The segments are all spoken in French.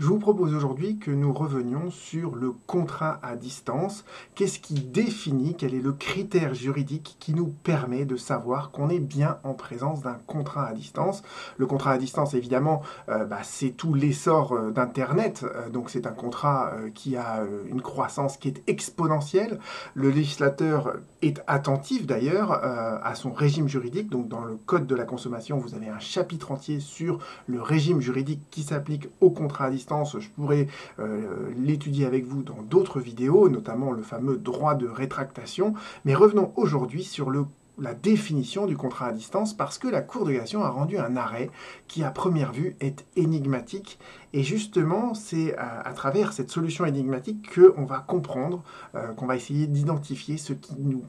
Je vous propose aujourd'hui que nous revenions sur le contrat à distance. Qu'est-ce qui définit, quel est le critère juridique qui nous permet de savoir qu'on est bien en présence d'un contrat à distance? Le contrat à distance, évidemment, euh, bah, c'est tout l'essor euh, d'Internet. Euh, donc c'est un contrat qui a une croissance qui est exponentielle. Le législateur est attentif d'ailleurs à son régime juridique. Donc dans le Code de la consommation, vous avez un chapitre entier sur le régime juridique qui s'applique au contrat à distance je pourrais euh, l'étudier avec vous dans d'autres vidéos, notamment le fameux droit de rétractation. Mais revenons aujourd'hui sur la définition du contrat à distance parce que la Cour de cassation a rendu un arrêt qui à première vue est énigmatique et justement c'est à, travers cette solution énigmatique qu'on va comprendre, euh, qu'on va essayer d'identifier ce qui nous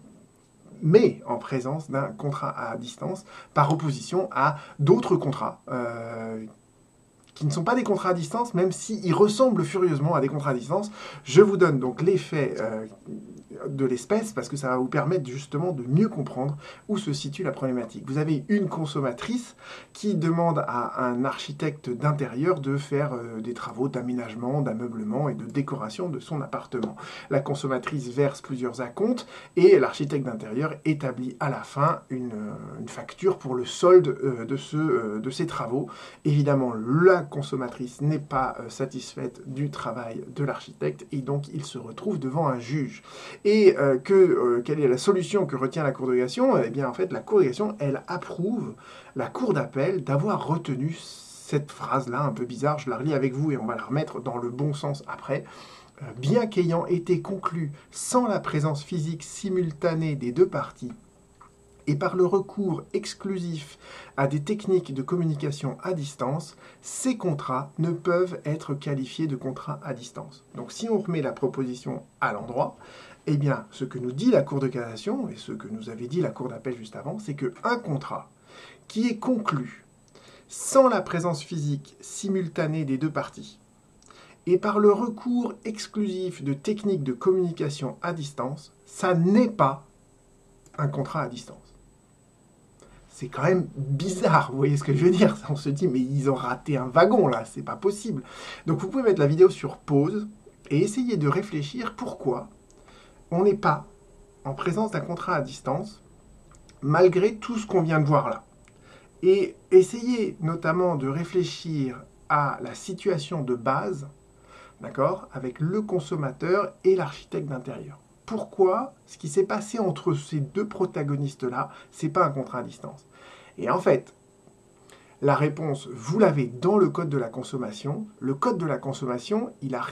met en présence d'un contrat à distance par opposition à d'autres contrats euh, qui ne sont pas des contrats à distance, même s'ils ressemblent furieusement à des contrats à distance. Je vous donne donc l'effet de l'espèce parce que ça va vous permettre justement de mieux comprendre où se situe la problématique. Vous avez une consommatrice qui demande à un architecte d'intérieur de faire euh, des travaux d'aménagement, d'ameublement et de décoration de son appartement. La consommatrice verse plusieurs acomptes et l'architecte d'intérieur établit à la fin une, euh, facture pour le solde de, ce, ces travaux. Évidemment, la consommatrice n'est pas euh, satisfaite du travail de l'architecte et donc il se retrouve devant un juge. Euh, que, euh, quelle est la solution que retient la Cour de Eh bien en fait la Cour de elle approuve la Cour d'appel d'avoir retenu cette phrase-là un peu bizarre, je la relis avec vous et on va la remettre dans le bon sens après bien qu'ayant été conclu sans la présence physique simultanée des deux parties, et par le recours exclusif à des techniques de communication à distance, ces contrats ne peuvent être qualifiés de contrats à distance. Donc si on remet la proposition à l'endroit, eh bien ce que nous dit la Cour de cassation et ce que nous avait dit la Cour d'appel juste avant, c'est qu'un contrat qui est conclu sans la présence physique simultanée des deux parties et par le recours exclusif de techniques de communication à distance, ça n'est pas un contrat à distance c'est quand même bizarre, vous voyez ce que je veux dire? On se dit, mais ils ont raté un wagon là, c'est pas possible. Donc vous pouvez mettre la vidéo sur pause et essayer de réfléchir pourquoi on n'est pas en présence d'un contrat à distance, malgré tout ce qu'on vient de voir là. Et essayez notamment de réfléchir à la situation de base, d'accord, avec le consommateur et l'architecte d'intérieur pourquoi ce qui s'est passé entre ces deux protagonistes-là, c'est pas un contrat à distance? Et en fait, la réponse, vous l'avez dans le Code de la consommation. Le Code de la consommation, il a,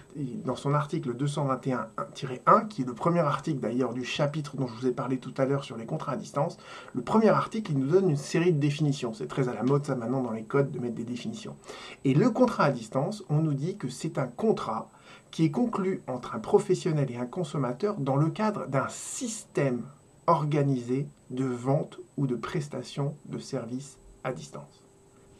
dans son article 221-1, qui est le premier article d'ailleurs du chapitre dont je vous ai parlé tout à l'heure sur les contrats à distance, le premier article, il nous donne une série de définitions. C'est très à la mode ça maintenant dans les codes de mettre des définitions. Et le contrat à distance, on nous dit que c'est un contrat qui est conclu entre un professionnel et un consommateur dans le cadre d'un système organisé de vente ou de prestation de services à distance.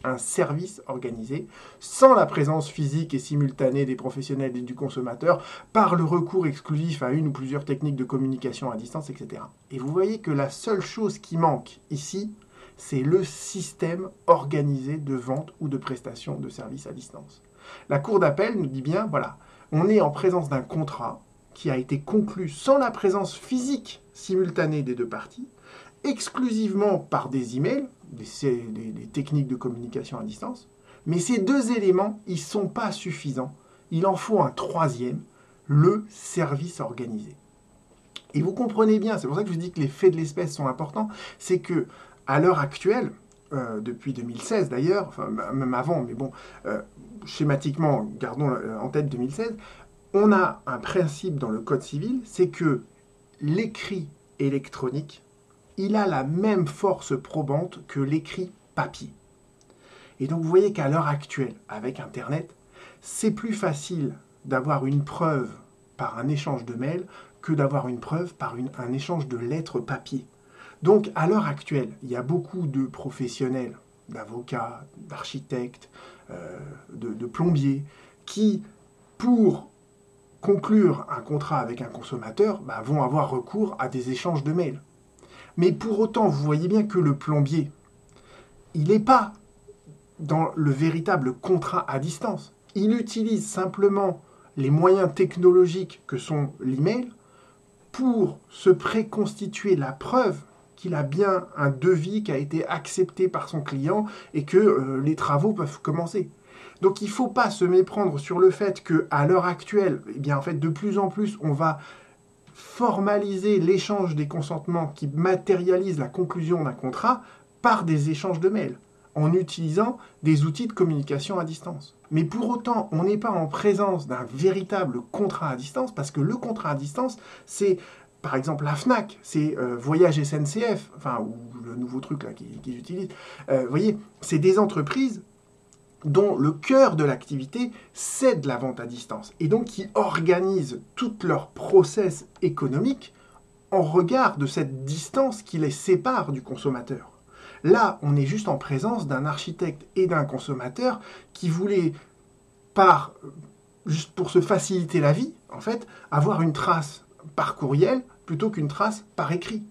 Un service organisé sans la présence physique et simultanée des professionnels et du consommateur par le recours exclusif à une ou plusieurs techniques de communication à distance, etc. Et vous voyez que la seule chose qui manque ici, c'est le système organisé de vente ou de prestation de services à distance. La Cour d'appel nous dit bien, voilà, on est en présence d'un contrat qui a été conclu sans la présence physique simultanée des deux parties, exclusivement par des emails, des, techniques de communication à distance. Mais ces deux éléments, ils ne sont pas suffisants. Il en faut un troisième, le service organisé. Et vous comprenez bien, c'est pour ça que je vous dis que les faits de l'espèce sont importants, c'est que à l'heure actuelle, euh, depuis 2016 d'ailleurs, même avant, mais bon, euh, schématiquement, gardons euh, en tête 2016, on a un principe dans le Code civil, c'est que l'écrit électronique, il a la même force probante que l'écrit papier. Et donc vous voyez qu'à l'heure actuelle, avec Internet, c'est plus facile d'avoir une preuve par un échange de mails que d'avoir une preuve par un échange de lettres papier. Donc à l'heure actuelle, il y a beaucoup de professionnels, d'avocats, d'architectes, euh, de, plombiers, qui, pour conclure un contrat avec un consommateur, bah, vont avoir recours à des échanges de mails. Mais pour autant, vous voyez bien que le plombier, il n'est pas dans le véritable contrat à distance. il utilise simplement les moyens technologiques que sont l'email pour se préconstituer la preuve qu'il a bien un devis qui a été accepté par son client et que euh, les travaux peuvent commencer. Donc il ne faut pas se méprendre sur le fait qu'à l'heure actuelle, eh bien en fait de plus en plus on va formaliser l'échange des consentements qui matérialisent la conclusion d'un contrat par des échanges de mails en utilisant des outils de communication à distance. Mais pour autant, on n'est pas en présence d'un véritable contrat à distance, parce que le contrat à distance, c'est par exemple la FNAC, c'est euh, Voyage SNCF, enfin, ou le nouveau truc là qu'ils utilisent. Euh, vous voyez, c'est des entreprises dont le cœur de l'activité, c'est de la vente à distance, et donc qui organisent tout leur process économique en regard de cette distance qui les sépare du consommateur. Là, on est juste en présence d'un architecte et d'un consommateur qui voulaient, par, juste pour se faciliter la vie, en fait, avoir une trace par courriel plutôt qu'une trace par écrit.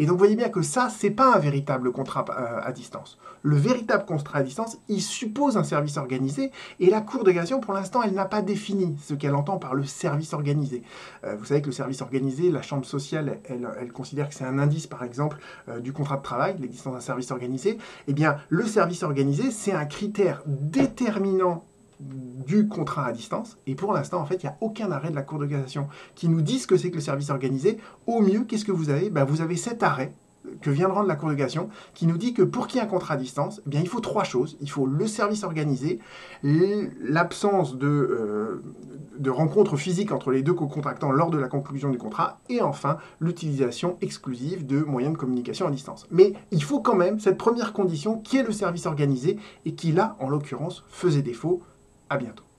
Et donc vous voyez bien que ça, c'est pas un véritable contrat euh, à distance. Le véritable contrat à distance, il suppose un service organisé, et la Cour de cassation, pour l'instant, elle n'a pas défini ce qu'elle entend par le service organisé. Euh, vous savez que le service organisé, la Chambre sociale, elle, considère que c'est un indice, par exemple, euh, du contrat de travail, l'existence d'un service organisé. Eh bien, le service organisé, c'est un critère déterminant du contrat à distance. Et pour l'instant, en fait, il n'y a aucun arrêt de la Cour de cassation qui nous dit ce que c'est que le service organisé. Au mieux, qu'est-ce que vous avez? Ben, Vous avez cet arrêt que vient de rendre la Cour de cassation, qui nous dit que pour qu'il y ait un contrat à distance, eh bien, il faut trois choses. Il faut le service organisé, l'absence de, euh, de rencontres physiques entre les deux co-contractants lors de la conclusion du contrat, et enfin l'utilisation exclusive de moyens de communication à distance. Mais il faut quand même cette première condition qui est le service organisé, et qui là, en l'occurrence, faisait défaut à bientôt.